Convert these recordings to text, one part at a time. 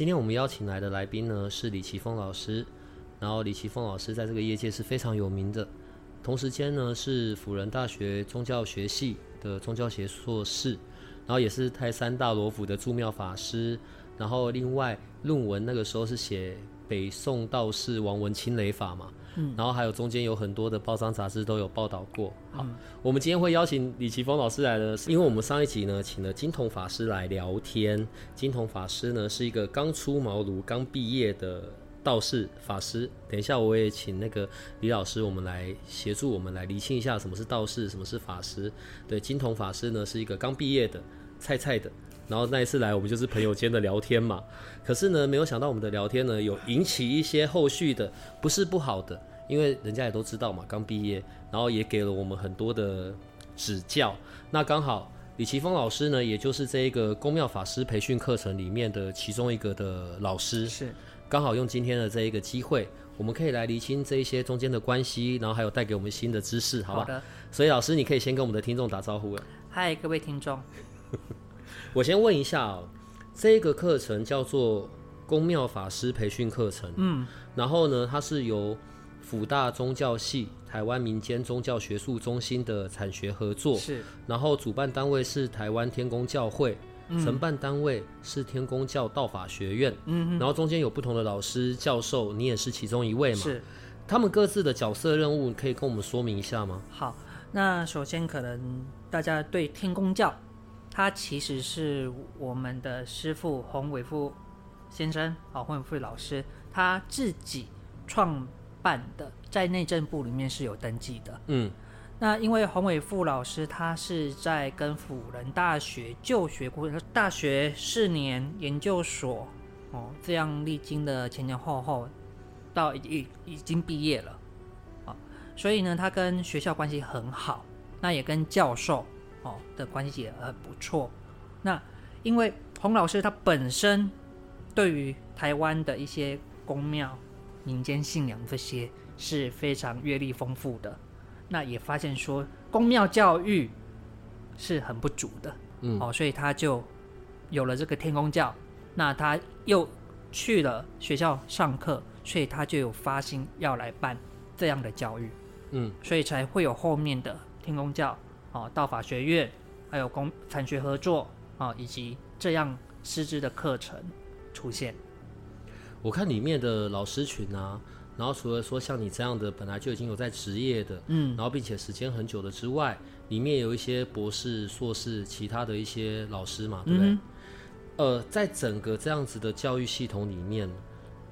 今天我们邀请来的来宾呢是李奇峰老师，然后李奇峰老师在这个业界是非常有名的，同时间呢是辅仁大学宗教学系的宗教学硕士，然后也是泰山大罗府的住庙法师，然后另外论文那个时候是写北宋道士王文清雷法嘛，嗯，然后还有中间有很多的报章杂志都有报道过。好，我们今天会邀请李奇峰老师来呢，是因为我们上一集呢请了金童法师来聊天。金童法师呢是一个刚出茅庐、刚毕业的道士法师。等一下我也请那个李老师，我们来协助我们来厘清一下什么是道士，什么是法师。对，金童法师呢是一个刚毕业的菜菜的。然后那一次来，我们就是朋友间的聊天嘛。可是呢，没有想到我们的聊天呢，有引起一些后续的，不是不好的，因为人家也都知道嘛，刚毕业，然后也给了我们很多的指教。那刚好李奇峰老师呢，也就是这一个公庙法师培训课程里面的其中一个的老师，是刚好用今天的这一个机会，我们可以来厘清这一些中间的关系，然后还有带给我们新的知识，好吧？好的。所以老师，你可以先跟我们的听众打招呼了。嗨，各位听众，我先问一下哦，这个课程叫做公庙法师培训课程，嗯，然后呢，它是由辅大宗教系、台湾民间宗教学术中心的产学合作，是。然后主办单位是台湾天公教会，承办单位是天公教道法学院，嗯然后中间有不同的老师教授，你也是其中一位嘛？是。他们各自的角色任务可以跟我们说明一下吗？好。那首先可能大家对天公教，他其实是我们的师傅洪伟富先生啊，洪伟富老师他自己创办的，在内政部里面是有登记的。嗯那因为洪伟富老师他是在跟辅仁大学就学过大学四年研究所哦，这样历经的前前后后，到已已已经毕业了啊、所以呢，他跟学校关系很好，那也跟教授哦的关系也很不错。那因为洪老师他本身对于台湾的一些宫庙、民间信仰这些是非常阅历丰富的。那也发现说宫庙教育是很不足的，嗯哦，所以他就有了这个天公教。那他又去了学校上课，所以他就有发心要来办这样的教育，嗯所以才会有后面的天公教哦，道法学院，还有公产学合作啊、哦，以及这样师资的课程出现。我看里面的老师群啊，然后除了说像你这样的本来就已经有在职业的，嗯，然后并且时间很久的之外，里面有一些博士、硕士，其他的一些老师嘛，对不对？嗯呃，在整个这样子的教育系统里面，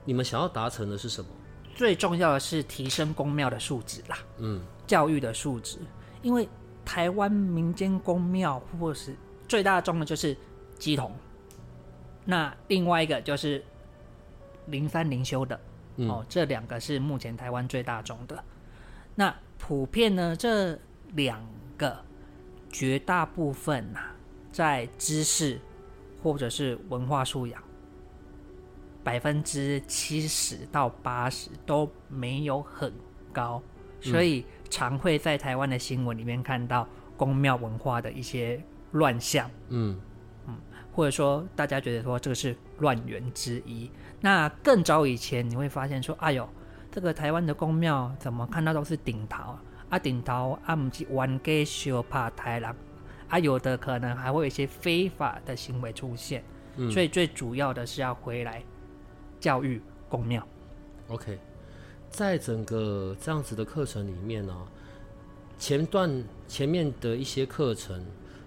你们想要达成的是什么？最重要的是提升公庙的素质啦，嗯教育的素质。因为台湾民间公庙或是最大众的就是鸡童，那另外一个就是灵山灵修的，嗯哦，这两个是目前台湾最大众的。那普遍呢，这两个绝大部分呐、在知识或者是文化素养，百分之七十到八十都没有很高，所以常会在台湾的新闻里面看到宫庙文化的一些乱象。嗯嗯或者说大家觉得说这个是乱源之一。那更早以前你会发现说，哎呦，这个台湾的宫庙怎么看到都是顶桃啊，顶桃啊，唔是玩给修怕台郎啊，有的可能还会有一些非法的行为出现。嗯所以最主要的是要回来教育公庙。，OK，在整个这样子的课程里面呢、前段前面的一些课程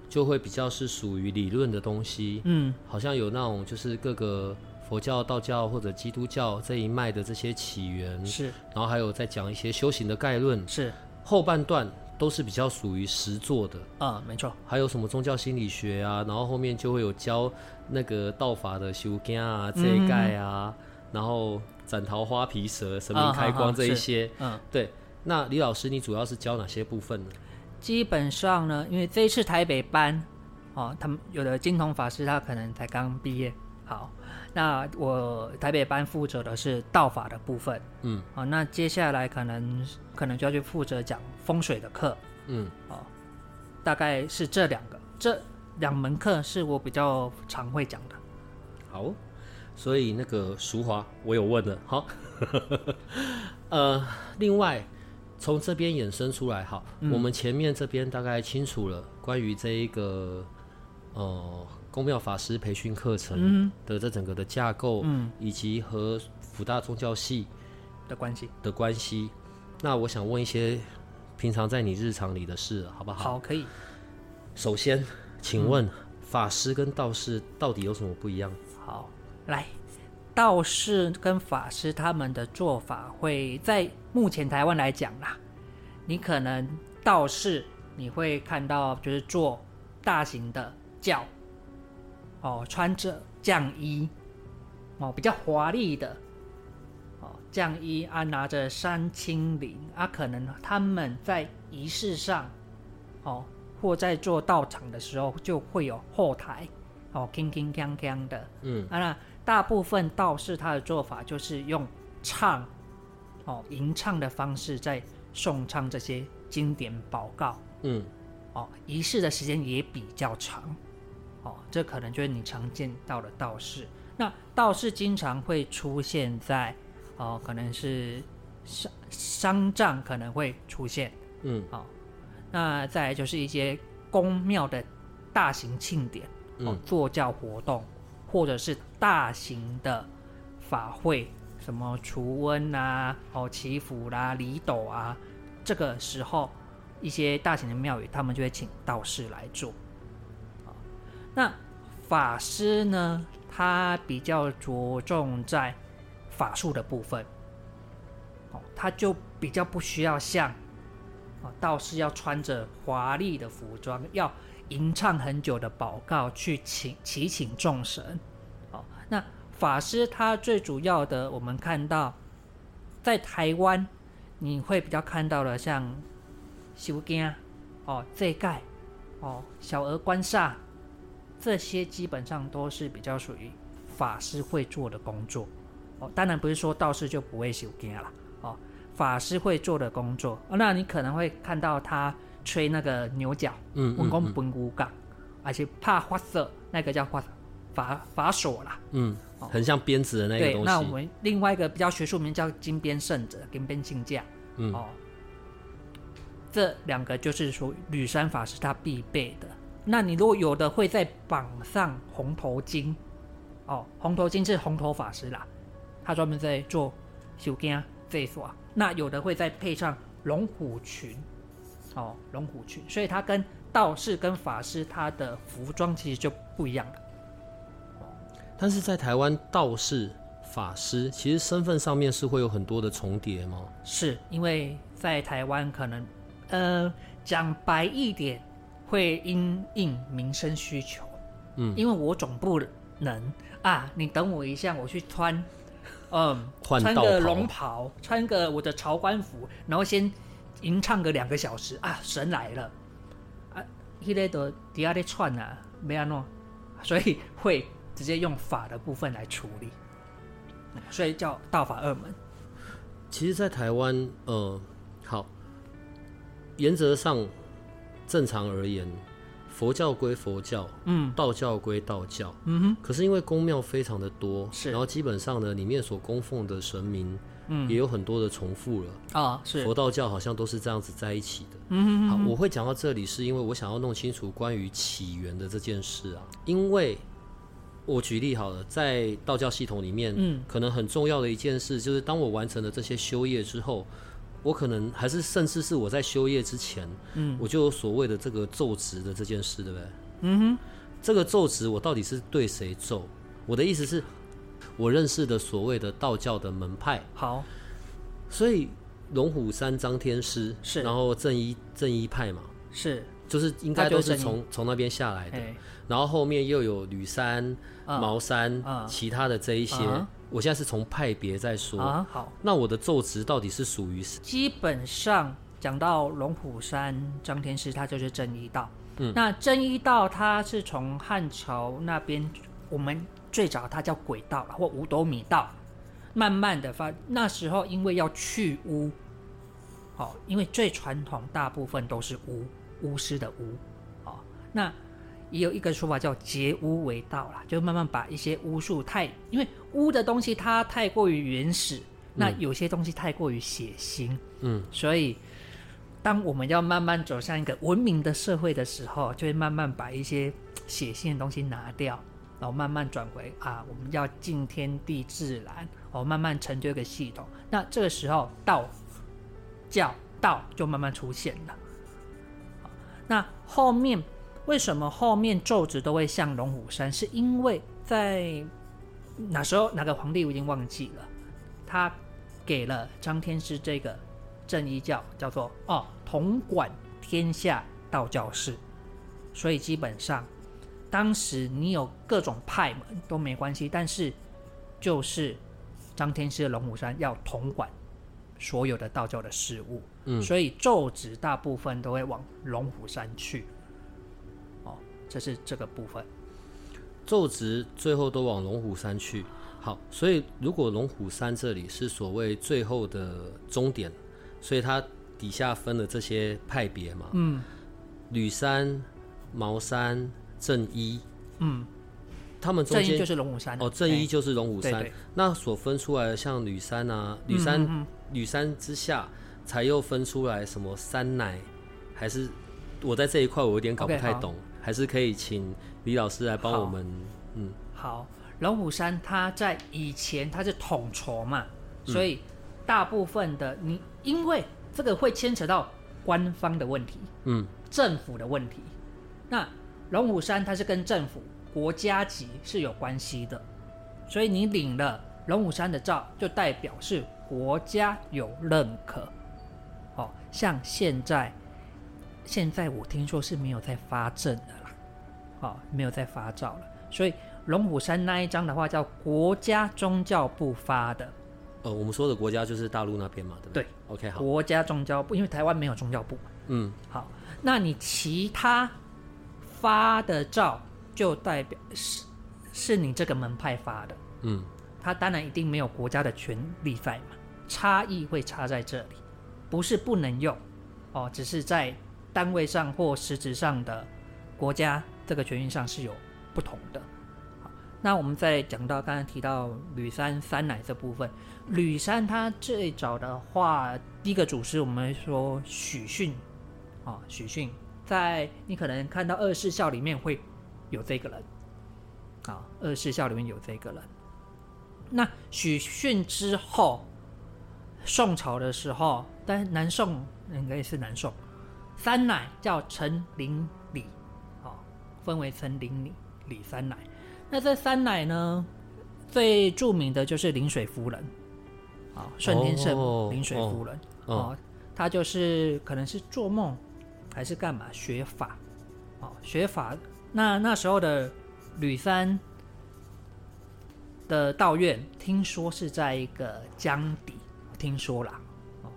就会比较是属于理论的东西，嗯，好像有那种就是各个佛教、道教或者基督教这一脉的这些起源，是然后还有在讲一些修行的概论。是，后半段都是比较属于实作的。啊，没错。还有什么宗教心理学啊，然后后面就会有教那个道法的修经啊、这一概啊，然后斩桃花皮蛇、神明开光这一些。嗯，对。那李老师，你主要是教哪些部分呢？基本上呢，因为这一次台北班，哦，他们有的金童法师他可能才刚毕业。好，那我台北班负责的是道法的部分。嗯，好，那接下来可能可能就要去负责讲风水的课。嗯，哦，大概是这两个，这两门课是我比较常会讲的。好，所以那个淑华，我有问了。好，呃，另外。从这边衍生出来，好，我们前面这边大概清楚了关于这一个呃公庙法师培训课程的这整个的架构，嗯，以及和福大宗教系的关系的关系。那我想问一些平常在你日常里的事，好不好？好，可以。首先，请问法师跟道士到底有什么不一样？好，来。道士跟法师他们的做法会在目前台湾来讲啦，你可能道士你会看到就是做大型的轿，哦，穿着将衣，哦，比较华丽的，哦，将衣啊，拿着三清铃啊，可能他们在仪式上，哦，或在做道场的时候就会有后台，哦，铿铿锵锵的，嗯，啊那。大部分道士他的做法就是用唱，哦，吟唱的方式在诵唱这些经典宝告，嗯，哦，仪式的时间也比较长，哦，这可能就是你常见到的道士。那道士经常会出现在，哦，可能是商商帐可能会出现，嗯，哦，那再来就是一些宫庙的大型庆典，哦，坐教活动。或者是大型的法会，什么除瘟啊、哦祈福啦、礼斗啊，这个时候一些大型的庙宇，他们就会请道士来做。那法师呢，他比较着重在法术的部分，哦，他就比较不需要像道士要穿着华丽的服装要。吟唱很久的祷告，去请祈请众神。哦，那法师他最主要的，我们看到在台湾，你会比较看到的，像修经哦、这盖哦、小额观煞，这些基本上都是比较属于法师会做的工作。哦，当然不是说道士就不会修经了。哦，法师会做的工作，哦，那你可能会看到他。吹那个牛角，嗯，文工本骨杠，而且怕花色，那个叫花法法锁啦，嗯，很像鞭子的那个东西。那我们另外一个比较学术名叫金鞭圣者，金鞭信架，嗯，哦，这两个就是说吕山法师他必备的。那你如果有的会在绑上红头巾，哦，红头巾是红头法师啦，他专门在做修经这一所。那有的会再配上龙虎裙。哦，龙虎裙，所以它跟道士跟法师他的服装其实就不一样了。但是在台湾，道士、法师其实身份上面是会有很多的重叠吗？是因为在台湾可能，呃，讲白一点，会因应民生需求。嗯，因为我总不能啊，你等我一下，我去穿，嗯，穿个龙袍，穿个我的朝官服，然后先。吟唱个两个小时啊，神来了啊！伊咧都底下咧串啊，没安诺，所以会直接用法的部分来处理，所以叫道法二门。其实，在台湾，呃，好，原则上正常而言，佛教归佛教，嗯，道教归道教，嗯哼。可是因为宫庙非常的多，是，然后基本上呢，里面所供奉的神明。嗯，也有很多的重复了啊，是佛道教好像都是这样子在一起的。嗯，好，我会讲到这里，是因为我想要弄清楚关于起源的这件事啊。因为我举例好了，在道教系统里面，嗯，可能很重要的一件事就是，当我完成了这些修业之后，我可能还是甚至是我在修业之前，嗯，我就有所谓的这个奏职的这件事，对不对？嗯哼，这个奏职我到底是对谁奏？我的意思是。我认识的所谓的道教的门派，好，所以龙虎山张天师是。然后正一正一派嘛，是，就是应该都是从从那边下来的。哎，然后后面又有吕山、啊。茅山、啊。其他的这一些。啊我现在是从派别在说。啊，好，那我的奏值到底是属于基本上讲到龙虎山张天师，他就是正一道。嗯，那正一道他是从汉朝那边，我们最早它叫鬼道或五斗米道，慢慢的发。那时候因为要去污，哦，因为最传统大部分都是巫巫师的巫，哦，那也有一个说法叫结巫为道啦，就慢慢把一些巫术太，因为巫的东西它太过于原始，那有些东西太过于血腥，嗯，所以当我们要慢慢走向一个文明的社会的时候，就会慢慢把一些血腥的东西拿掉，然后慢慢转回啊，我们要敬天地自然，哦，慢慢成就一个系统。那这个时候道教道就慢慢出现了。那后面为什么后面咒子都会像龙虎山？是因为在哪时候哪个皇帝我已经忘记了，他给了张天师这个正一教叫做哦统管天下道教事，所以基本上当时你有各种派门都没关系，但是就是张天师的龙虎山要统管所有的道教的事物，嗯所以咒旨大部分都会往龙虎山去。哦，这是这个部分。奏值最后都往龙虎山去。好，所以如果龙虎山这里是所谓最后的终点，所以它底下分了这些派别嘛，嗯吕山、茅山、正一，嗯，他们中间正一就是龙虎山哦，正一哎就是龙虎山。对对。那所分出来的像吕山啊，吕山、吕山之下才又分出来什么山奶，还是我在这一块我有点搞不 OK，好。太懂还是可以请李老师来帮我们。嗯，好，龙虎山它在以前它是统筹嘛，所以大部分的你因为这个会牵扯到官方的问题，嗯，政府的问题。那龙虎山它是跟政府、国家级是有关系的，所以你领了龙虎山的照，就代表是国家有认可。哦，像现在，现在我听说是没有在发证的啦，哦，没有在发照了。所以龙虎山那一张的话，叫国家宗教部发的，呃，我们说的国家就是大陆那边嘛，对不对对？OK，好，国家宗教部，因为台湾没有宗教部。嗯，好，那你其他发的照就代表是是你这个门派发的，嗯，它当然一定没有国家的权利在嘛，差异会差在这里，不是不能用哦，只是在单位上或实质上的国家这个权益上是有不同的。好，那我们再讲到刚才提到吕山三奶这部分，吕山他最早的话，第一个祖师我们说许逊，啊、许逊，在你可能看到二世孝里面会有这个人，啊，二世孝里面有这个人。那许逊之后，宋朝的时候，但南宋应该是南宋，三奶叫陈林李，啊，分为陈林李李三奶。那这三奶呢，最著名的就是临水夫人，啊、顺天圣哦母临水夫人，哦哦，她就是可能是做梦还是干嘛？学法，哦，学法。那那时候的吕山的道院，听说是在一个江底，听说啦。哦，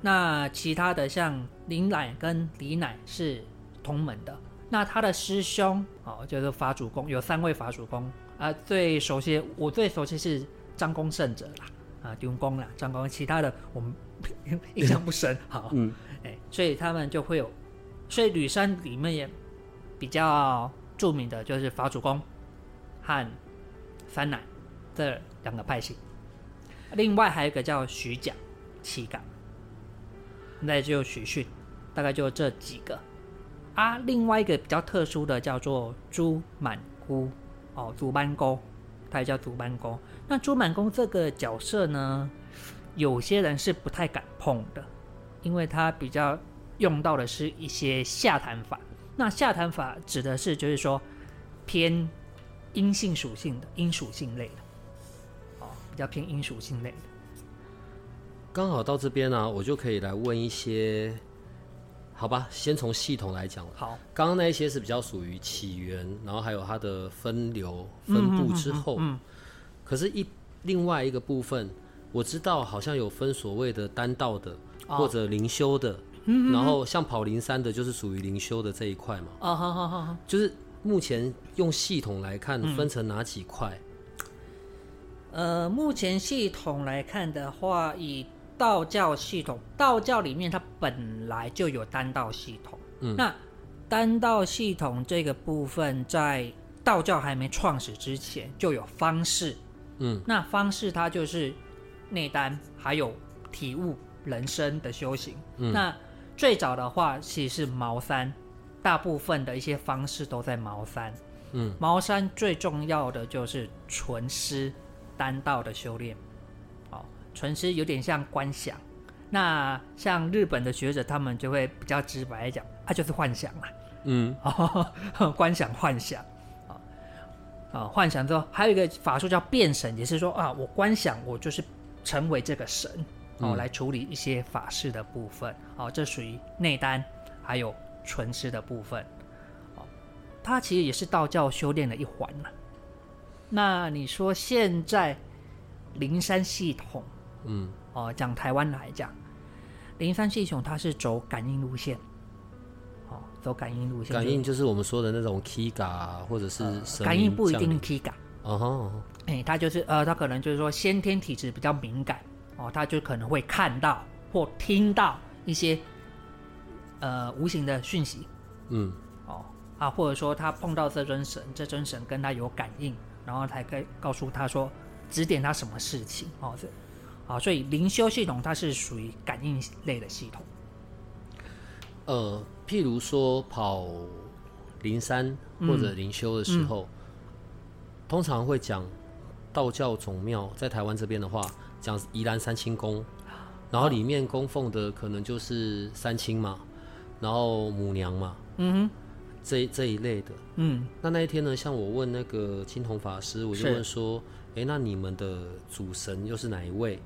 那其他的像林乃跟李乃是同门的，那他的师兄哦，就是法主公，有三位法主公啊、最熟悉我最熟悉是张公圣者啦，啊，丢公啦，张公，其他的我们 印象不深。好，嗯，哎，所以他们就会有，所以吕山里面也比较著名的就是法主公和三奶这两个派系，另外还有一个叫徐甲、七港，那就许逊，大概就这几个。啊。另外一个比较特殊的叫做朱满姑哦，朱班公，他也叫朱班公。那朱满公这个角色呢，有些人是不太敢碰的，因为他比较用到的是一些下坛法。那下坛法指的是就是说偏阴性属性的、阴属性类的，哦，比较偏阴属性类的。刚好到这边呢、我就可以来问一些，好吧，先从系统来讲。好，刚刚那一些是比较属于起源，然后还有它的分流分布之后。嗯，可是一另外一个部分，我知道好像有分所谓的单道的、或者灵修的，然后像跑灵山的，就是属于灵修的这一块嘛。啊，好好好好，就是目前用系统来看，分成哪几块？呃，目前系统来看的话，以道教系统，道教里面它本来就有丹道系统。嗯，那丹道系统这个部分，在道教还没创始之前就有方式。嗯，那方式它就是内丹，还有体悟人生的修行。嗯，那最早的话其实是茅山，大部分的一些方式都在茅山。嗯，茅山最重要的就是纯师丹道的修炼。哦，纯师有点像观想。那像日本的学者，他们就会比较直白地讲，它就是幻想啦。嗯，哦，观想幻想啊啊，幻想之后还有一个法术叫变神，也是说啊，我观想我就是成为这个神哦，来处理一些法事的部分哦，这属于内丹还有纯师的部分哦，它其实也是道教修炼的一环嘛。那你说现在灵山系统，嗯，哦，讲台湾来讲，灵山系统它是走感应路线，哦，走感应路线，感应就是我们说的那种 Kiga 啊，或者是神感应不一定是感，哦吼，哎，他就是呃，他可能就是说先天体质比较敏感哦，他就可能会看到或听到一些呃无形的讯息嗯。哦啊，或者说他碰到这尊神，这尊神跟他有感应，然后才可以告诉他说指点他什么事情哦，这啊，所以灵修系统它是属于感应类的系统。呃，譬如说跑灵山或者灵修的时候，通常会讲道教总庙，在台湾这边的话，讲宜兰三清宫，然后里面供奉的可能就是三清嘛，然后母娘嘛，嗯哼这这一类的。嗯，那那一天呢，像我问那个青铜法师，我就问说，诶，那你们的主神又是哪一位？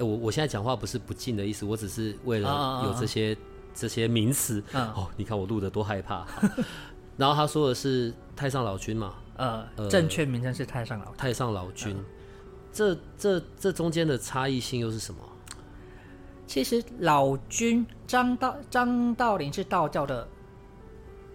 诶，我我现在讲话不是不敬的意思，我只是为了有这些这些名词。嗯哦，你看我录的多害怕。然后他说的是太上老君嘛，呃，呃正确名称是太上老君。太上老君，这这这中间的差异性又是什么？其实老君张道张道陵是道教的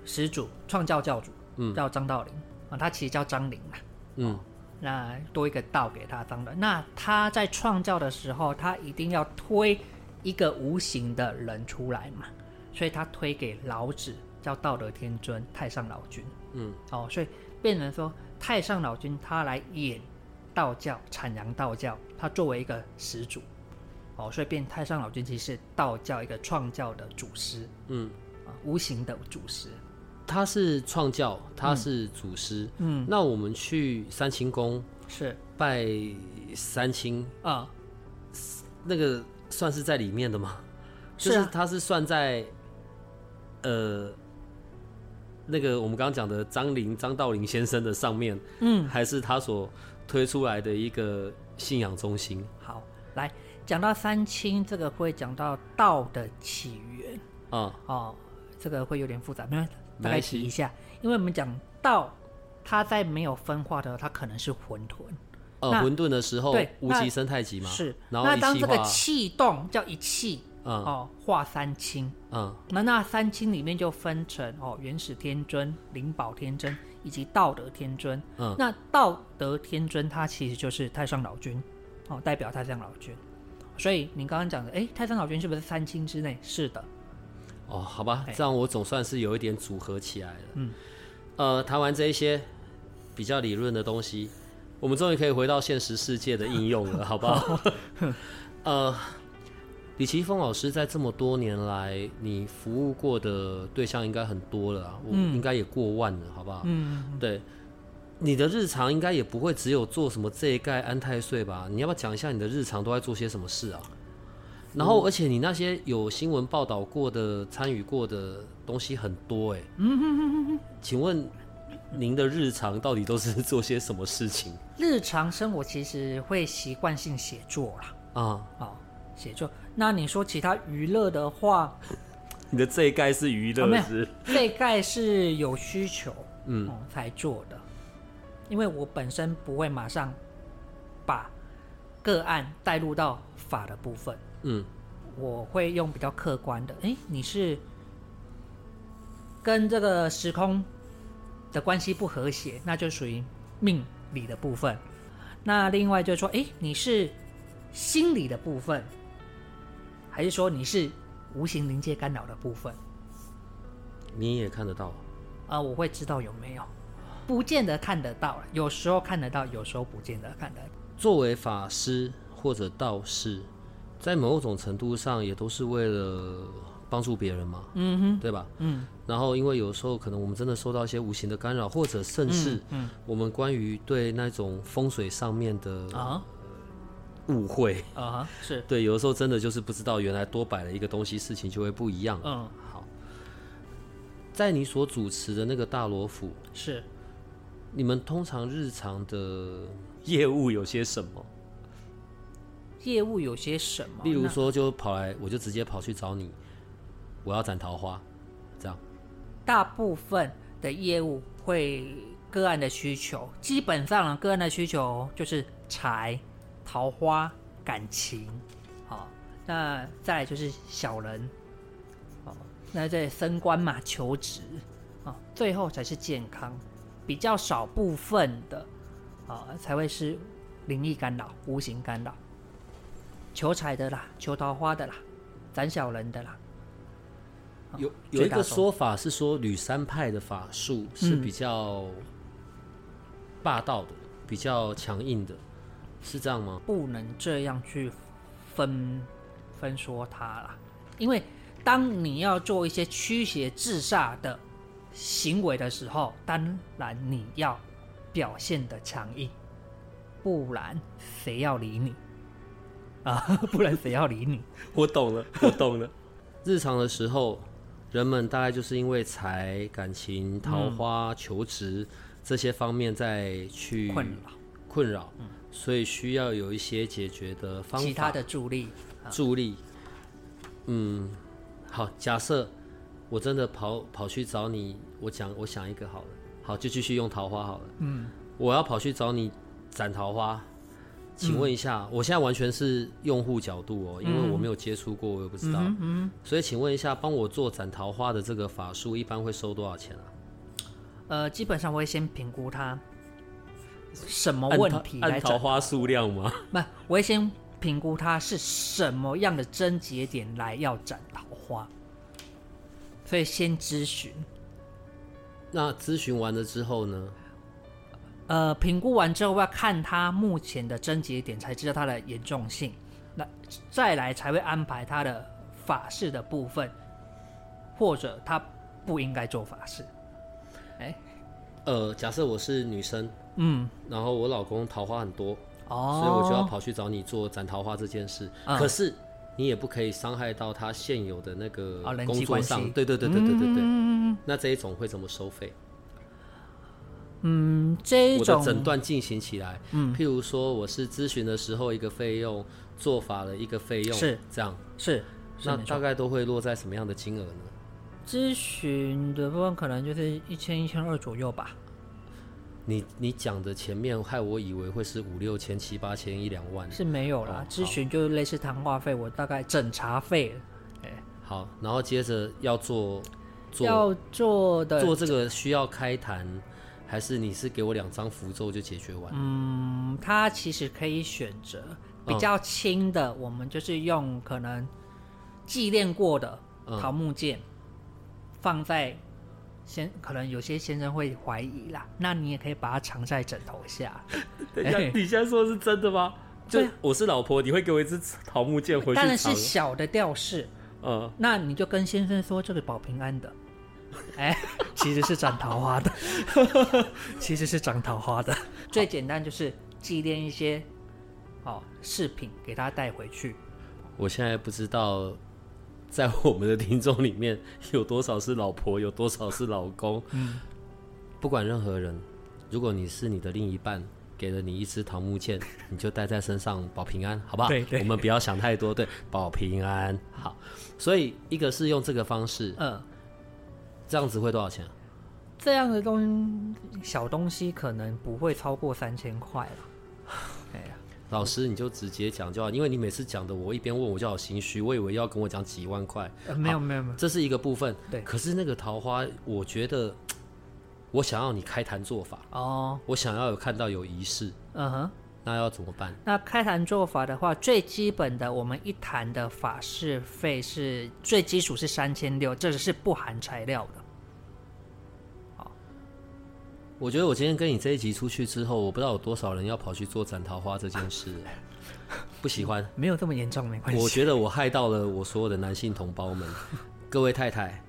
始祖，创教教主，嗯叫张道陵啊，他其实叫张陵啊。嗯那多一个道给他当的，那他在创教的时候，他一定要推一个无形的人出来嘛，所以他推给老子，叫道德天尊太上老君。嗯，哦，所以变成说太上老君他来演道教，阐扬道教，他作为一个始祖，哦，所以变太上老君其实是道教一个创教的祖师嗯，啊，无形的祖师。他是创教，他是祖师。嗯，那我们去三清宫是。拜三清，啊、那个算是在里面的吗？就是是啊。它是算在呃那个我们刚刚讲的张陵张道陵先生的上面，嗯，还是他所推出来的一个信仰中心？好，来讲到三清，这个会讲到道的起源。啊、哦，这个会有点复杂，没关系，大概提一下，因为我们讲道，它在没有分化的，它可能是混沌，呃，混沌的时候对无极生太极嘛，是，然后那当这个气动叫一气嗯。哦，化三清，嗯。那那三清里面就分成哦，元始天尊、灵宝天尊以及道德天尊。嗯。那道德天尊他其实就是太上老君，哦，代表太上老君。所以你刚刚讲的，哎，太上老君是不是三清之内？是的，哦，好吧哎，这样我总算是有一点组合起来了。嗯，呃，谈完这一些比较理论的东西，我们终于可以回到现实世界的应用了，好不好？呃，李奇峰老师在这么多年来，你服务过的对象应该很多了啊，我嗯应该也过万了，好不好？嗯，对，你的日常应该也不会只有做什么这一盖安泰岁吧？你要不要讲一下你的日常都在做些什么事啊？然后，而且你那些有新闻报道过的、参与过的东西很多哎嗯、请问您的日常到底都是 做些什么事情日常生活其实会习惯性写作啦。啊？哦，写作。那你说其他娱乐的话，你的这一盖是娱哦没有？这概是有需求嗯哦才做的，因为我本身不会马上把个案带入到法的部分，嗯我会用比较客观的，诶，你是跟这个时空的关系不和谐，那就属于命理的部分。那另外就是说，诶，你是心理的部分，还是说你是无形临界干扰的部分？你也看得到。啊，我会知道有没有，不见得看得到，有时候看得到，有时候不见得看得到。作为法师或者道士，在某种程度上也都是为了帮助别人嘛，嗯哼，对吧？嗯然后，因为有时候可能我们真的受到一些无形的干扰，或者甚至嗯我们关于对那种风水上面的啊误会，啊是对，有的时候真的就是不知道原来多摆了一个东西，事情就会不一样。嗯好，在你所主持的那个大罗府，是你们通常日常的业务有些什么？业务有些什么？例如说，就跑来，我就直接跑去找你，我要斩桃花，这样。大部分的业务会个案的需求，基本上，个案的需求就是财、桃花、感情，好、那再就是小人，哦，那在升官嘛，求职，啊、最后才是健康，比较少部分的啊、才会是灵异干扰、无形干扰，求财的啦，求桃花的啦，斩小人的啦，有有一个说法是说，吕三派的法术是嗯比较霸道的，比较强硬的，是这样吗？不能这样去分分说他啦，因为当你要做一些驱邪治煞的行为的时候，当然你要表现的强硬，不然谁要理你啊？不然谁要理你？我懂了，我懂了。日常的时候，人们大概就是因为财、感情、桃花、求职这些方面在去困扰困扰，所以需要有一些解决的方法。其他的助力，助力。嗯，好，假设我真的跑跑去找你，我讲我想一个好了，好就继续用桃花好了。嗯，我要跑去找你斩桃花，请问一下，我现在完全是用户角度哦，因为我没有接触过，我也不知道。嗯所以请问一下，帮我做斩桃花的这个法术，一般会收多少钱啊？呃，基本上我会先评估它什么问题来按桃花数量吗？不，我会先评估它是什么样的症结点来要斩桃花，所以先咨询。那咨询完了之后呢？呃，评估完之后要看他目前的症结点，才知道它的严重性。那再来才会安排他的法事的部分，或者他不应该做法事。哎，呃，假设我是女生，嗯，然后我老公桃花很多，哦，所以我就要跑去找你做斩桃花这件事。嗯可是你也不可以伤害到他现有的那个工作上。对对对对对对对。嗯那这一种会怎么收费？嗯，这一我的种诊断进行起来，嗯譬如说我是咨询的时候一个费用，做法的一个费用，是这样。是是那没错大概都会落在什么样的金额呢？咨询的部分可能就是一千一千二左右吧。你你讲的前面害我以为会是五六千、七八千、一两万。是没有啦哦，咨询就是类似谈话费，我大概诊查费好，然后接着要做做要做的做这个需要开坛，还是你是给我两张符咒就解决完？嗯，他其实可以选择比较轻的，我们就是用可能祭炼过的嗯桃木剑放在先，可能有些先生会怀疑啦，那你也可以把它藏在枕头下，等一下，哎。你现在说的是真的吗？就我是老婆，你会给我一支桃木剑回去当然是小的吊饰，嗯，那你就跟先生说这个保平安的。哎，其实是长桃花的，其实是长桃花的。最简单就是祭奠一些哦饰品给他带回去。我现在不知道，在我们的听众里面有多少是老婆，有多少是老公。嗯，不管任何人，如果你是你的另一半，给了你一支桃木剑，你就带在身上保平安，好不好？对对我们不要想太多，对，保平安。好，所以一个是用这个方式，嗯，这样子会多少钱？这样的东小东西可能不会超过三千块了。哎呀，老师你就直接讲就好，因为你每次讲的我一边问我就好心虚，我以为要跟我讲几万块，呃没有没有没有，这是一个部分。对可是那个桃花，我觉得 我想要你开坛做法，哦，我想要有看到有仪式，嗯哼。那要怎么办？那开坛做法的话，最基本的，我们一坛的法事费是最基础是三千六，这是不含材料的。我觉得我今天跟你这一集出去之后，我不知道有多少人要跑去做斩桃花这件事，不喜欢。没有这么严重，没关系。我觉得我害到了我所有的男性同胞们，各位太太，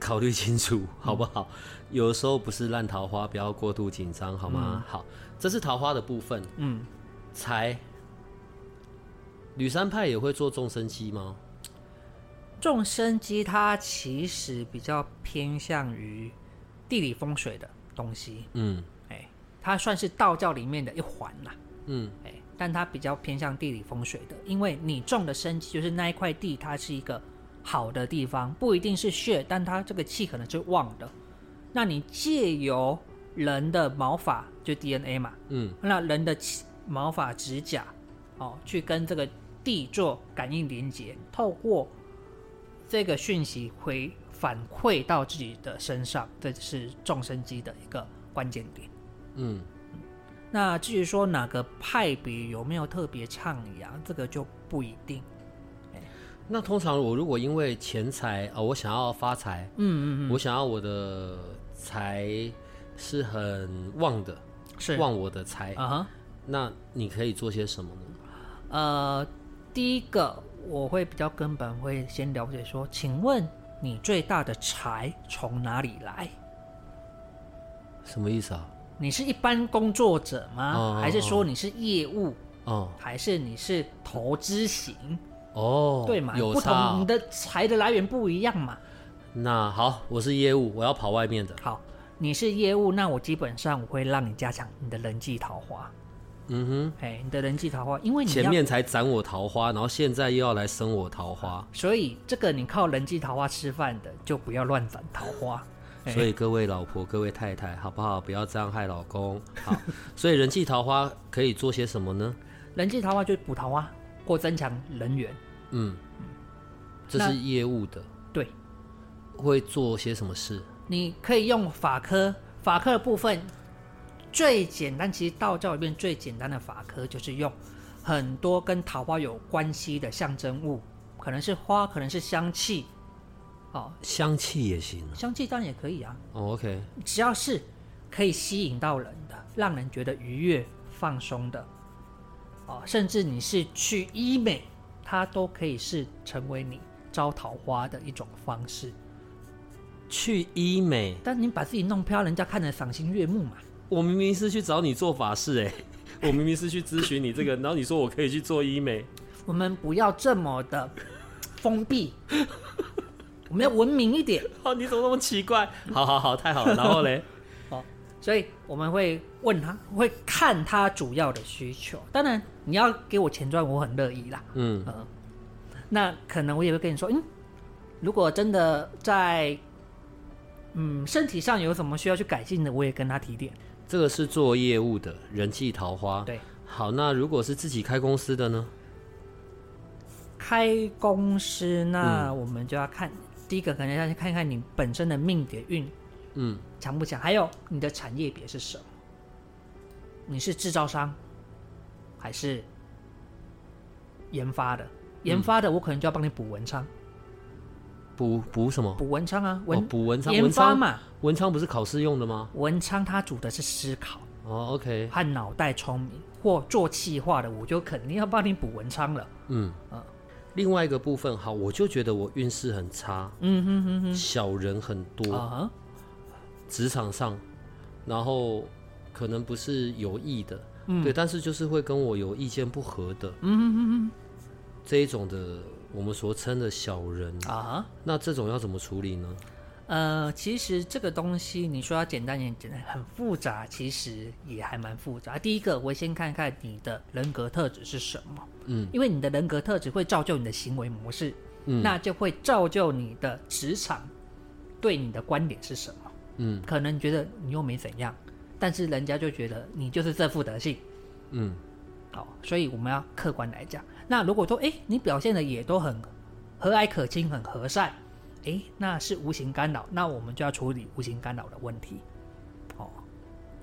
考虑清楚好不好？有的时候不是烂桃花，不要过度紧张，好吗？好，这是桃花的部分。嗯，财，吕山派也会做众生机吗？众生机它其实比较偏向于地理风水的东西，嗯哎，它算是道教里面的一环啦，嗯哎，但它比较偏向地理风水的，因为你种的生机就是那一块地，它是一个好的地方，不一定是穴，但它这个气可能是旺的。那你借由人的毛发，就 DNA 嘛，嗯那人的毛发、指甲，哦，去跟这个地做感应连接，透过这个讯息回反馈到自己的身上，这是众生机的一个关键点。嗯，那至于说哪个派别有没有特别倡议啊，这个就不一定。那通常我如果因为钱财啊、我想要发财，嗯嗯嗯，我想要我的财是很旺的，是旺我的财，啊哈。那你可以做些什么呢？呃，第一个我会比较根本，会先了解说，请问你最大的财从哪里来？什么意思啊？你是一般工作者吗？哦哦还是说你是业务？哦还是你是投资型？哦，对嘛？不有差哦、同，你的财的来源不一样嘛。那好，我是业务，我要跑外面的。好，你是业务，那我基本上我会让你加强你的人际桃花。嗯哼哎，你的人际桃花，因为，你，前面才斩我桃花，然后现在又要来生我桃花，所以这个你靠人际桃花吃饭的，就不要乱斩桃花。哎所以各位老婆、各位太太，好不好？不要这样害老公。好，所以人际桃花可以做些什么呢？人际桃花就是补桃花或增强人缘。嗯，这是业务的，对，会做些什么事？你可以用法科，法科的部分最简单，其实道教里面最简单的法科就是用很多跟桃花有关系的象征物，可能是花，可能是香气，哦，香气也行啊。香气当然也可以啊，哦，OK，只要是可以吸引到人的，让人觉得愉悦、放松的，哦，甚至你是去医美，它都可以是成为你招桃花的一种方式。去医美，但你把自己弄漂亮，人家看着赏心悦目嘛。我明明是去找你做法事哎、我明明是去咨询你这个，然后你说我可以去做医美，我们不要这么的封闭，我们要文明一点。哦，你怎么那么奇怪？好好好，太好了。然后嘞，所以我们会问他，会看他主要的需求。当然，你要给我钱赚，我很乐意啦。嗯，嗯，那可能我也会跟你说，嗯，如果真的在嗯身体上有什么需要去改进的，我也跟他提点。这个是做业务的人气桃花。对，好，那如果是自己开公司的呢？开公司，那我们就要看、第一个，可能要去看看你本身的命点运嗯，强不强，还有你的产业别是什么？你是制造商还是研发的？研发的我可能就要帮你补文昌，补补什么？补文昌啊，哦文、，补文昌，研文昌，发嘛，文昌不是考试用的吗？文昌它主的是思考。哦，OK，和脑袋聪明或做气化的，我就肯定要帮你补文昌了。嗯。嗯另外一个部分，好，我就觉得我运势很差，嗯哼哼哼，小人很多，职场上，然后可能不是有意的，嗯。对，但是就是会跟我有意见不合的，嗯哼哼哼，这一种的，我们所称的小人，啊。那这种要怎么处理呢？呃，其实这个东西你说要简单也简单，很复杂，其实也还蛮复杂。第一个，我先看看你的人格特质是什么，嗯，因为你的人格特质会造就你的行为模式，嗯那就会造就你的职场对你的观点是什么。嗯可能觉得你又没怎样，但是人家就觉得你就是这副德性，嗯哦，所以我们要客观来讲。那如果说，哎，你表现的也都很和蔼可亲、很和善，哎，那是无形干扰，那我们就要处理无形干扰的问题。哦，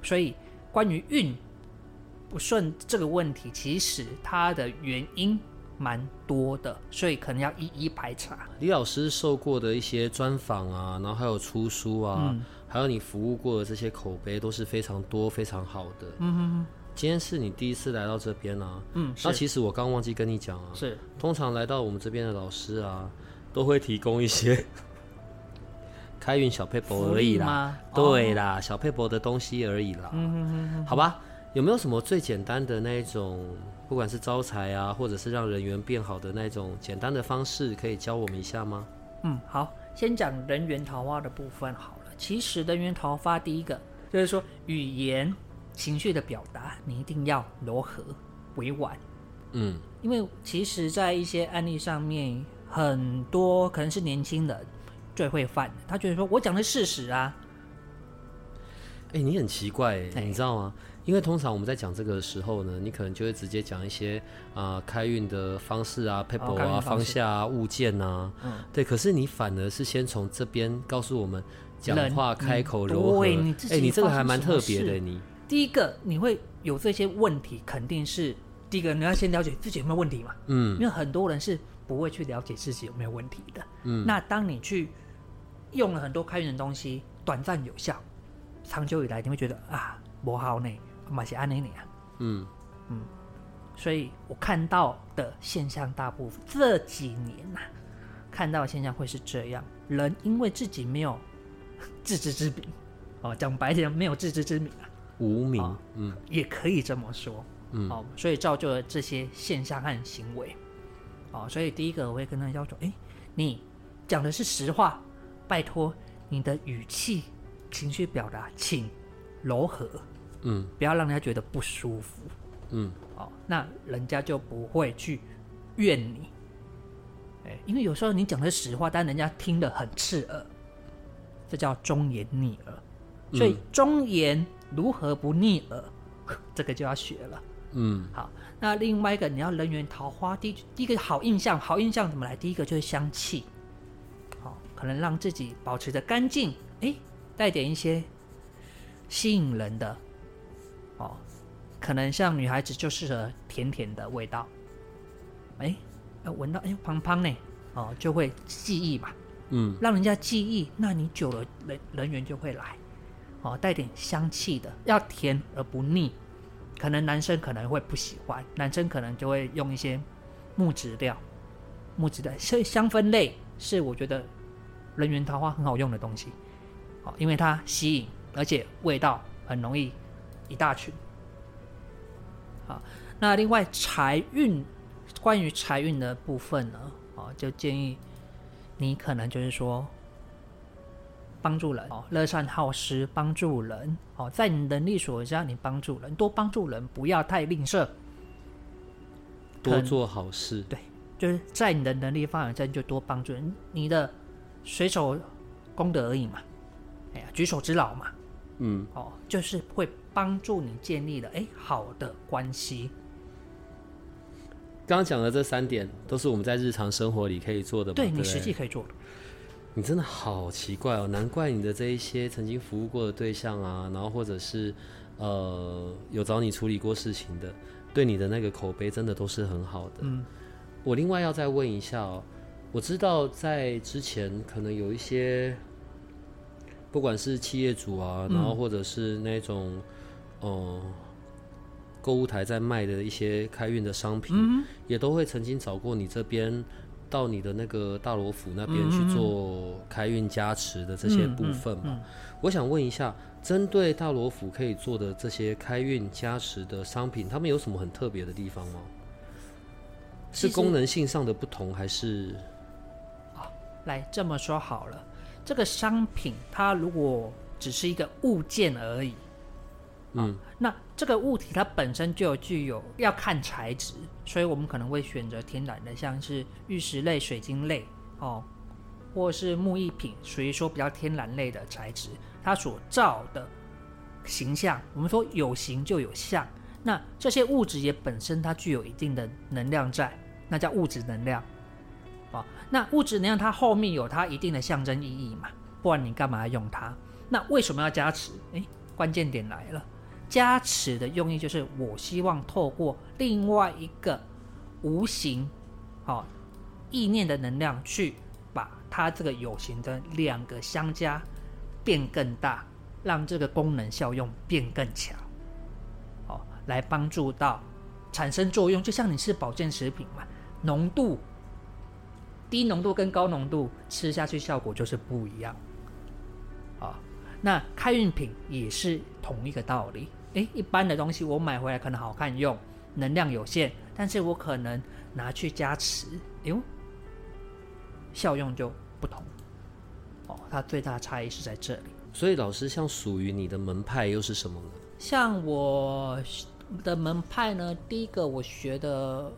所以关于运不顺这个问题，其实它的原因蛮多的，所以可能要一一排查。李老师受过的一些专访啊，然后还有出书啊，嗯还有你服务过的这些口碑都是非常多、非常好的。嗯哼今天是你第一次来到这边啊，嗯，那其实我刚忘记跟你讲啊，是通常来到我们这边的老师啊，都会提供一些 开运小配博而已啦，对啦，小配博的东西而已啦。嗯哼哼哼，好吧，有没有什么最简单的那一种，不管是招财啊，或者是让人缘变好的那种简单的方式，可以教我们一下吗？嗯，好，先讲人缘桃花的部分好了。其实人缘桃花第一个就是说语言情绪的表达，你一定要柔和委婉，嗯。因为其实，在一些案例上面，很多可能是年轻人最会犯的，他觉得说我讲的事实啊，哎、你很奇怪、你知道吗？因为通常我们在讲这个的时候呢，你可能就会直接讲一些啊、开运的方式啊、配博啊、方向啊、物件啊，嗯。对。可是你反而是先从这边告诉我们讲话开口柔和，哎、对你这个还蛮特别的、你第一个你会有这些问题，肯定是第一个你要先了解自己有没有问题嘛，嗯。因为很多人是不会去了解自己有没有问题的。嗯。那当你去用了很多开源的东西，短暂有效，长久以来你会觉得啊，不好呢，马些安内你啊。嗯。嗯。所以我看到的现象，大部分这几年呐、看到的现象会是这样：人因为自己没有自知之明，哦，讲白点，没有自知之明啊，无名，哦嗯也可以这么说。嗯哦，所以造就了这些现象和行为。哦，所以第一个我会跟他要求，哎，你讲的是实话，拜托你的语气、情绪表达，请柔和，嗯不要让人家觉得不舒服。嗯哦，那人家就不会去怨你。哎，因为有时候你讲的是实话，但人家听得很刺耳，这叫忠言逆耳。所以嗯忠言如何不逆耳，这个就要学了。嗯。好，那另外一个你要人缘桃花，第一第一个好印象，好印象怎么来？第一个就是香气，好、可能让自己保持着干净，诶，带点一些吸引人的，哦，可能像女孩子就适合甜甜的味道，诶，呃闻到哎呦胖胖呢，哦，就会记忆嘛，嗯。让人家记忆，那你久了人人缘就会来，哦，带点香气的，要甜而不腻。可能男生可能会不喜欢，男生可能就会用一些木质料、木质的，所以香氛类是我觉得人缘桃花很好用的东西，好，因为它吸引，而且味道很容易一大群。好，那另外财运，关于财运的部分呢，哦，就建议你可能就是说帮助人哦，乐善好施，帮助人哦，在你能力所及下，你帮助人，多帮助人，不要太吝啬，多做好事，对就是在你的能力范围内就多帮助人，你的随手功德而已嘛，哎呀，举手之劳嘛，嗯。哦，就是会帮助你建立了哎好的关系，刚刚讲的这三点都是我们在日常生活里可以做的对？你实际可以做的。你真的好奇怪哦，难怪你的这一些曾经服务过的对象啊，然后或者是呃有找你处理过事情的，对你的那个口碑真的都是很好的。嗯，我另外要再问一下哦，我知道在之前可能有一些，不管是企业主啊，然后或者是那种呃购物台在卖的一些开运的商品，也都会曾经找过你这边。到你的那个大罗府那边去做开运加持的这些部分嘛，我想问一下，针对大罗府可以做的这些开运加持的商品，他们有什么很特别的地方吗？是功能性上的不同，还是？啊来这么说好了，这个商品它如果只是一个物件而已，嗯，那这个物体它本身就有具有要看材质，所以我们可能会选择天然的，像是玉石类、水晶类哦，或是木艺品，属于说比较天然类的材质，它所造的形象，我们说有形就有相，那这些物质也本身它具有一定的能量在，那叫物质能量。哦，那物质能量它后面有它一定的象征意义嘛，不然你干嘛要用它？那为什么要加持？诶，关键点来了。加持的用意就是，我希望透过另外一个无形、好意念的能量，去把它这个有形的两个相加变更大，让这个功能效用变更强，哦，来帮助到产生作用。就像你吃保健食品嘛，浓度低浓度跟高浓度吃下去效果就是不一样。啊，那开运品也是同一个道理。诶，一般的东西我买回来可能好看用，能量有限，但是我可能拿去加持，哎呦，效用就不同。哦，它最大的差异是在这里。所以老师，像属于你的门派又是什么呢？像我的门派呢，第一个我学的，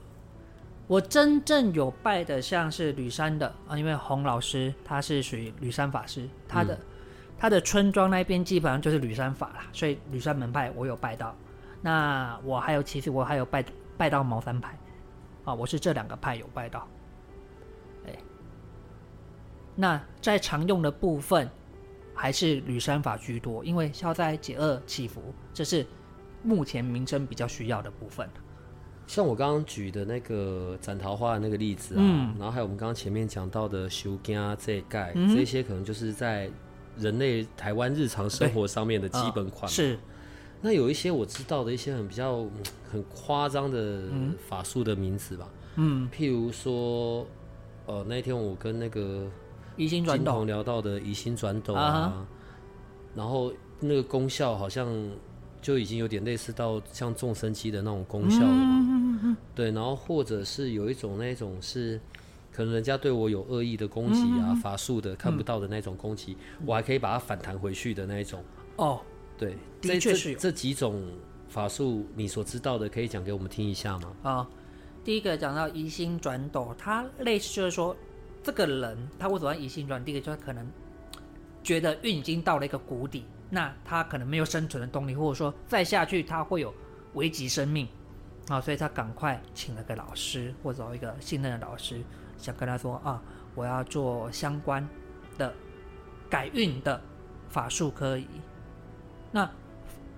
我真正有拜的像是吕山的啊，因为洪老师他是属于吕山法师，他的。他的村庄那边基本上就是吕山法啦，所以吕山门派我有拜到。那我还有其实我还有拜拜到茅山派，啊，我是这两个派有拜到。哎，那在常用的部分还是吕山法居多，因为消灾解厄祈福，这是目前民生比较需要的部分。像我刚刚举的那个斩桃花的那个例子啊，然后还有我们刚刚前面讲到的修家这盖，这些可能就是在。人类台湾日常生活上面的基本款是，那有一些我知道的一些很比较很夸张的法术的名词吧，嗯，譬如说，呃，那天我跟那个移星转斗。聊到的移心转斗啊，然后那个功效好像就已经有点类似到像众生机的那种功效了嘛，对，然后或者是有一种那种是。可能人家对我有恶意的攻击啊，法术的看不到的那种攻击，我还可以把它反弹回去的那一种。哦，对，的确是这几种法术，你所知道的可以讲给我们听一下吗？啊，第一个讲到移心转斗，它类似就是说，这个人他为什么要移星转？第一个就是可能觉得运已经到了一个谷底，那他可能没有生存的动力，或者说再下去他会有危及生命啊，所以他赶快请了个老师，或者找一个信任的老师。想跟他说啊，我要做相关的改运的法术，可以。那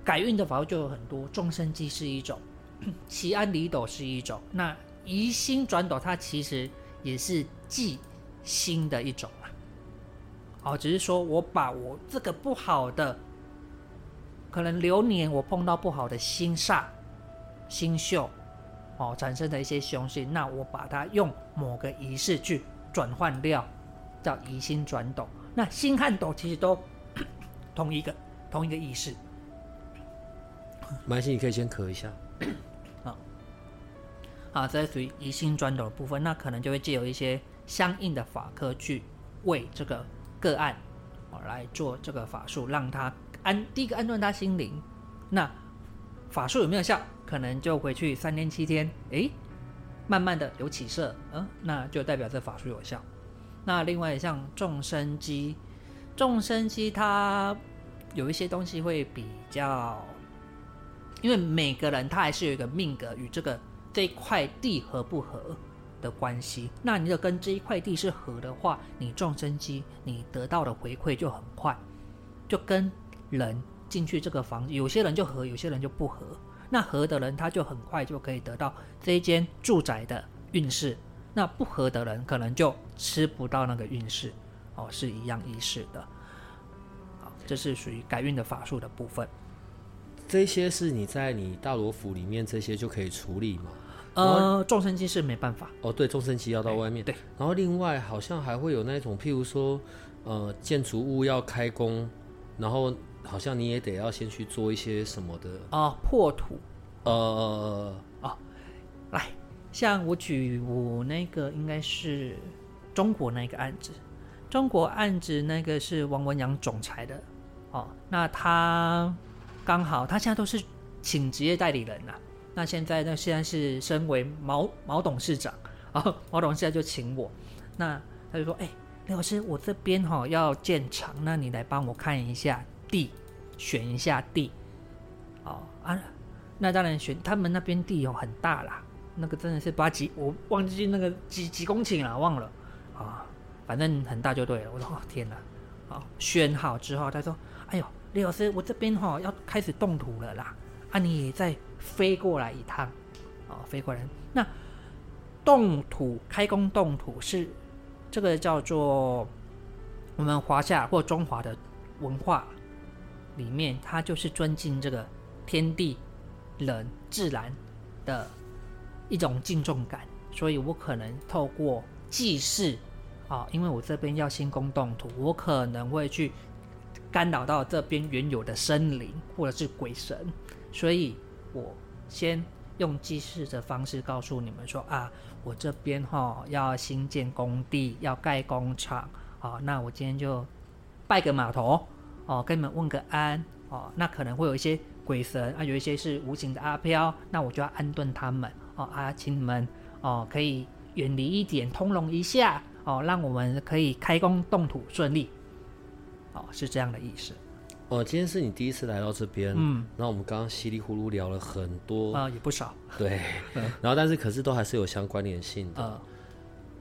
改运的法术就有很多，众生机是一种，奇安离斗是一种，那移心转斗它其实也是记心的一种啊。哦，只是说我把我这个不好的，可能流年我碰到不好的星煞、星宿。哦，产生的一些凶性，那我把它用某个仪式去转换掉，叫移心转斗。那心和斗其实都 同一个同一个意思。蛮心，你可以先咳一下。啊，啊，这属于移心转斗的部分，那可能就会借由一些相应的法科去为这个个案哦来做这个法术，让他安第一个安顿他心灵。那法术有没有效？可能就回去三天七天，诶，慢慢的有起色，嗯，那就代表这法术有效。那另外像众生机，众生机它有一些东西会比较，因为每个人他还是有一个命格与这个这一块地合不合的关系。那你的跟这一块地是合的话，你众生机你得到的回馈就很快，就跟人进去这个房，有些人就合，有些人就不合。那合的人，他就很快就可以得到这一间住宅的运势；那不合的人，可能就吃不到那个运势。哦，是一样意思的。好，这是属于改运的法术的部分。这些是你在你大罗府里面这些就可以处理吗？呃，众生机是没办法。哦，对，众生机要到外面。对。然后另外好像还会有那种，譬如说，呃，建筑物要开工，然后。好像你也得要先去做一些什么的。啊，破土，呃，哦，来，像我举我那个应该是中国那个案子，中国案子那个是王文洋总裁的。哦，那他刚好他现在都是请职业代理人呐、那现在呢，现在是身为毛 毛董事长。啊，毛董事长就请我，那他就说，哎、刘老师，我这边哈、要建厂，那你来帮我看一下地，选一下地，哦啊，那当然选他们那边地有很大啦，那个真的是八几我忘记那个几几公顷了，忘了。啊，反正很大就对了。我说哦天哪，好选好之后，他说，哎呦，李老师，我这边哈、要开始动土了啦，啊你再飞过来一趟，哦飞过来，那动土开工动土是这个叫做我们华夏或中华的文化里面，它就是尊敬这个天地人自然的一种敬重感，所以我可能透过祭祀啊，因为我这边要兴工动土，我可能会去干扰到这边原有的生灵或者是鬼神，所以我先用祭祀的方式告诉你们说啊，我这边哈、要新建工地，要盖工厂，好、那我今天就拜个码头哦，跟你们问个安哦，那可能会有一些鬼神啊，有一些是无形的阿飘，那我就要安顿他们哦啊，请你们哦可以远离一点，通融一下哦，让我们可以开工动土顺利，哦，是这样的意思。哦，今天是你第一次来到这边，嗯，那我们刚刚稀里糊涂聊了很多，啊、也不少，对，然后但是可是都还是有相关联性的。呃，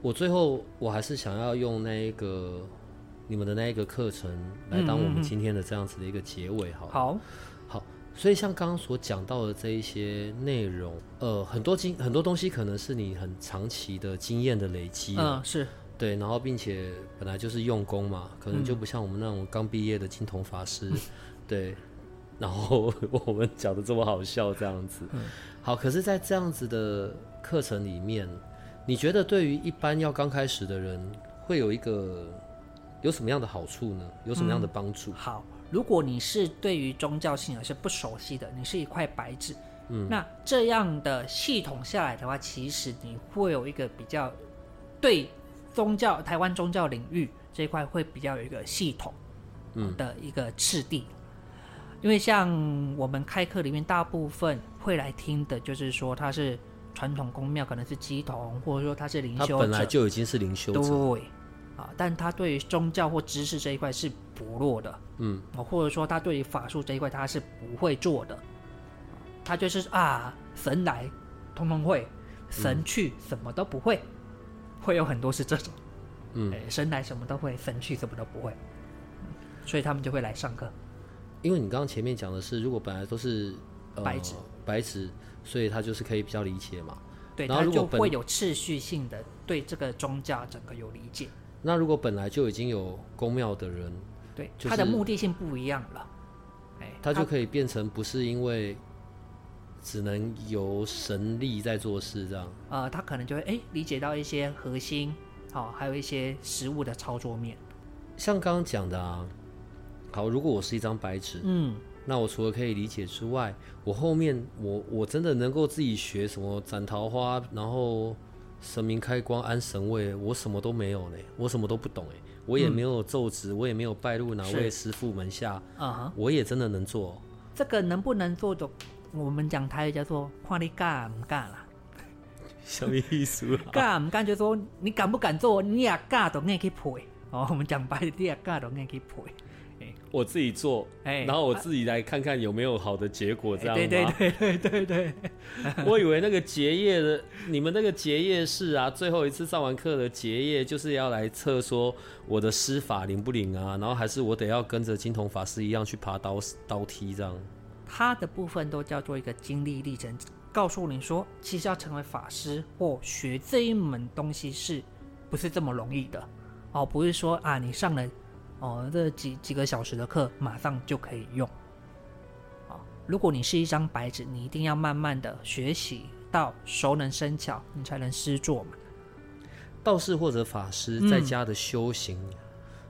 我最后我还是想要用那一个你们的那一个课程来当我们今天的这样子的一个结尾，好了。好，好，所以像刚刚所讲到的这一些内容，呃，很多经很多东西可能是你很长期的经验的累积，嗯，是，对，然后并且本来就是用功嘛，可能就不像我们那种刚毕业的金童法师，对，然后我们讲的这么好笑这样子。好，可是，在这样子的课程里面，你觉得对于一般要刚开始的人，会有一个有什么样的好处呢？有什么样的帮助？好，如果你是对于宗教信仰是不熟悉的，你是一块白纸，嗯，那这样的系统下来的话，其实你会有一个比较对宗教台湾宗教领域这一块会比较有一个系统，嗯的一个次第。因为像我们开课里面，大部分会来听的，就是说他是传统宫庙，可能是鸡童，或者说他是灵修者，本来就已经是灵修者，对，啊，但他对于宗教或知识这一块是薄弱的，嗯，啊，或者说他对于法术这一块他是不会做的，他就是啊，神来通通会，神去什么都不会，会有很多是这种，嗯。哎，神来什么都会，神去什么都不会，嗯所以他们就会来上课，因为你刚刚前面讲的是，如果本来都是、呃、白纸白纸，所以他就是可以比较理解嘛。对，他就会有次序性的对这个宗教整个有理解，那如果本来就已经有公庙的人，对，就是他的目的性不一样了，哎，他就可以变成不是因为只能由神力在做事这样。呃，他可能就会哎理解到一些核心，好、还有一些实物的操作面。像刚刚讲的啊，好，如果我是一张白纸，嗯，那我除了可以理解之外，我后面我我真的能够自己学什么斩桃花，然后神明开光安神位，我什么都没有呢，我什么都不懂哎，我也没有奏职，我也没有拜入哪位师傅门下，啊哈，我也真的能做哦、这个能不能做的，我们讲台语叫做看你干唔干啦。什么意思啊？干唔干就是说你敢不敢做，你也干都硬去配。哦，我们讲白了，你也干都硬去配。我自己做，哎然后我自己来看看有没有好的结果，这样吗？对对对对对对，我以为那个结业的，你们那个结业式啊，最后一次上完课的结业，就是要来测说我的施法灵不灵啊，然后还是我得要跟着金童法师一样去爬刀刀梯这样。他的部分都叫做一个经历历程，告诉你说，其实要成为法师或学这一门东西是不是这么容易的？哦，不是说啊，你上了哦这几几个小时的课，马上就可以用。啊、如果你是一张白纸，你一定要慢慢的学习到熟能生巧，你才能施作嘛。道士或者法师嗯在家的修行、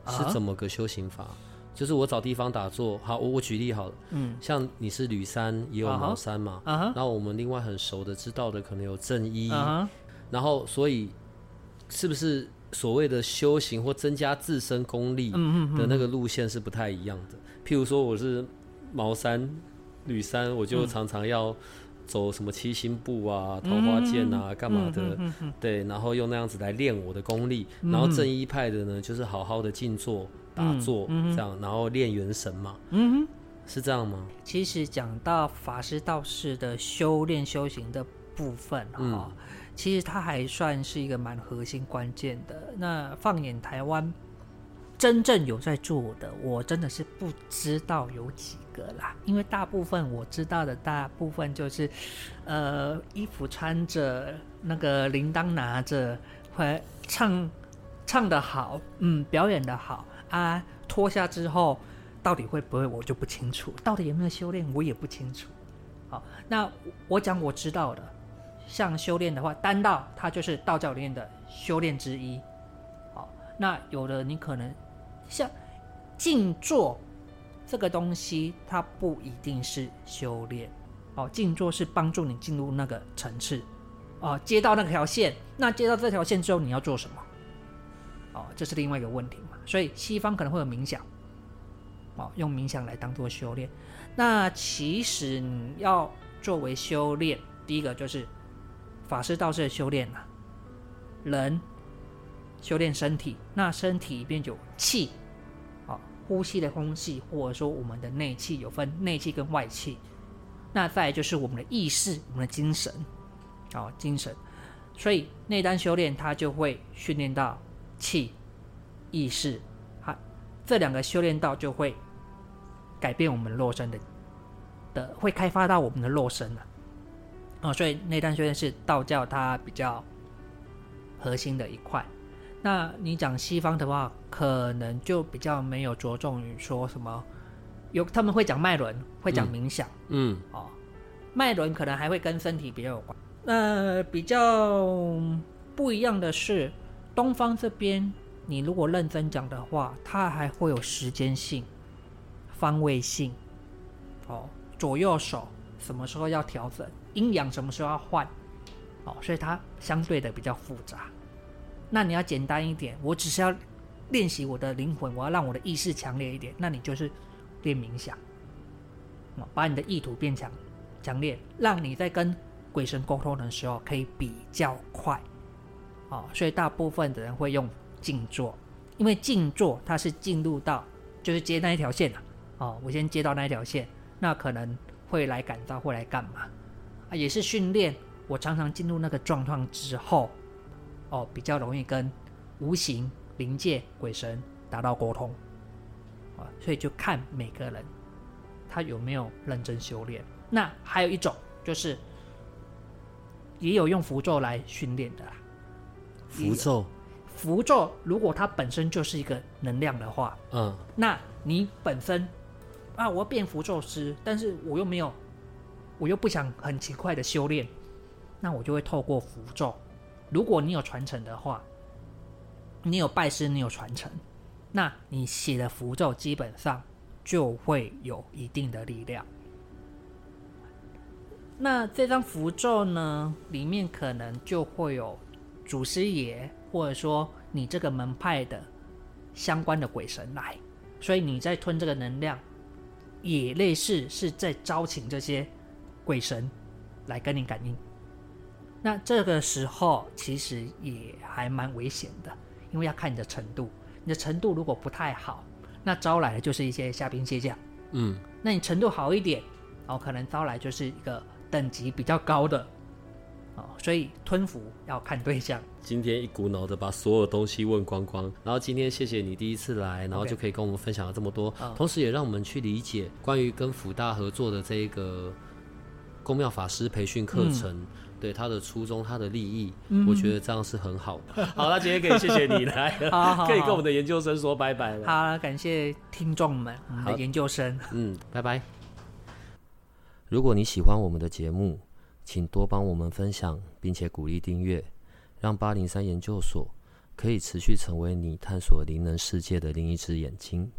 啊是怎么个修行法？就是我找地方打坐，好，我我举例好了，嗯，像你是吕山，也有啊哈茅山嘛，啊哈，然后我们另外很熟的知道的可能有正一，然后所以是不是所谓的修行或增加自身功力的那个路线是不太一样的。譬如说，我是茅山、吕山，我就常常要走什么七星步啊、桃花剑啊、干嘛的，对，然后用那样子来练我的功力。然后正一派的呢，就是好好的静坐、打坐这样，然后练元神嘛。嗯是这样吗？其实讲到法师道士的修炼修行的部分哈，其实它还算是一个蛮核心关键的。那放眼台湾，真正有在做的，我真的是不知道有几个啦。因为大部分我知道的大部分就是，呃，衣服穿着，那个铃铛拿着，会唱唱的好，嗯，表演的好啊，脱下之后。到底会不会我就不清楚，到底有没有修炼我也不清楚。好，那我讲我知道的，像修炼的话，丹道它就是道教里面的修炼之一。好，那有的你可能像静坐这个东西，它不一定是修炼。哦，静坐是帮助你进入那个层次。哦，接到那条线，那接到这条线之后你要做什么？哦，这是另外一个问题嘛。所以西方可能会有冥想。哦，用冥想来当做修炼。那其实你要作为修炼，第一个就是法师道士的修炼啊，人修炼身体，那身体里边有气，啊，呼吸的空气，或者说我们的内气有分内气跟外气。那再就是我们的意识，我们的精神，啊，精神。所以内丹修炼，它就会训练到气、意识。这两个修炼道就会改变我们肉身的的，会开发到我们的肉身了。哦，所以内丹修炼是道教它比较核心的一块。那你讲西方的话，可能就比较没有着重于说什么，有他们会讲脉轮，会讲冥想。嗯，哦，脉轮可能还会跟身体比较有关。那比较不一样的是，东方这边。你如果认真讲的话，它还会有时间性、方位性，哦，左右手什么时候要调整，阴阳什么时候要换，哦，所以它相对的比较复杂。那你要简单一点，我只是要练习我的灵魂，我要让我的意识强烈一点，那你就是练冥想，哦，把你的意图变强、强烈，让你在跟鬼神沟通的时候可以比较快，哦，所以大部分的人会用。静坐，因为静坐它是进入到就是接那一条线啊，哦，我先接到那一条线，那可能会来感召，会来干嘛啊？也是训练我常常进入那个状况之后，哦，比较容易跟无形灵界鬼神达到沟通啊，所以就看每个人他有没有认真修炼。那还有一种就是也有用符咒来训练的啦，符咒。符咒如果它本身就是一个能量的话，嗯，那你本身啊，我要变符咒师，但是我又没有，我又不想很勤快的修炼，那我就会透过符咒。如果你有传承的话，你有拜师，你有传承，那你写的符咒基本上就会有一定的力量。那这张符咒呢，里面可能就会有祖师爷。或者说你这个门派的相关的鬼神来，所以你在吞这个能量，也类似是在招请这些鬼神来跟你感应。那这个时候其实也还蛮危险的，因为要看你的程度。你的程度如果不太好，那招来的就是一些虾兵蟹将。嗯，那你程度好一点，哦，可能招来就是一个等级比较高的。哦，所以吞服要看对象。今天一股脑的把所有东西问光光，然后今天谢谢你第一次来，然后就可以跟我们分享了这么多，同时也让我们去理解关于跟福大合作的这一个宫庙法师培训课程，对他的初衷、他的利益，我觉得这样是很好的。好那，今天可以谢谢你来，可以跟我们的研究生说拜拜了。好，感谢听众们，我们的研究生，嗯，拜拜。如果你喜欢我们的节目，请多帮我们分享，并且鼓励订阅，让八零三研究所可以持续成为你探索灵能世界的另一只眼睛。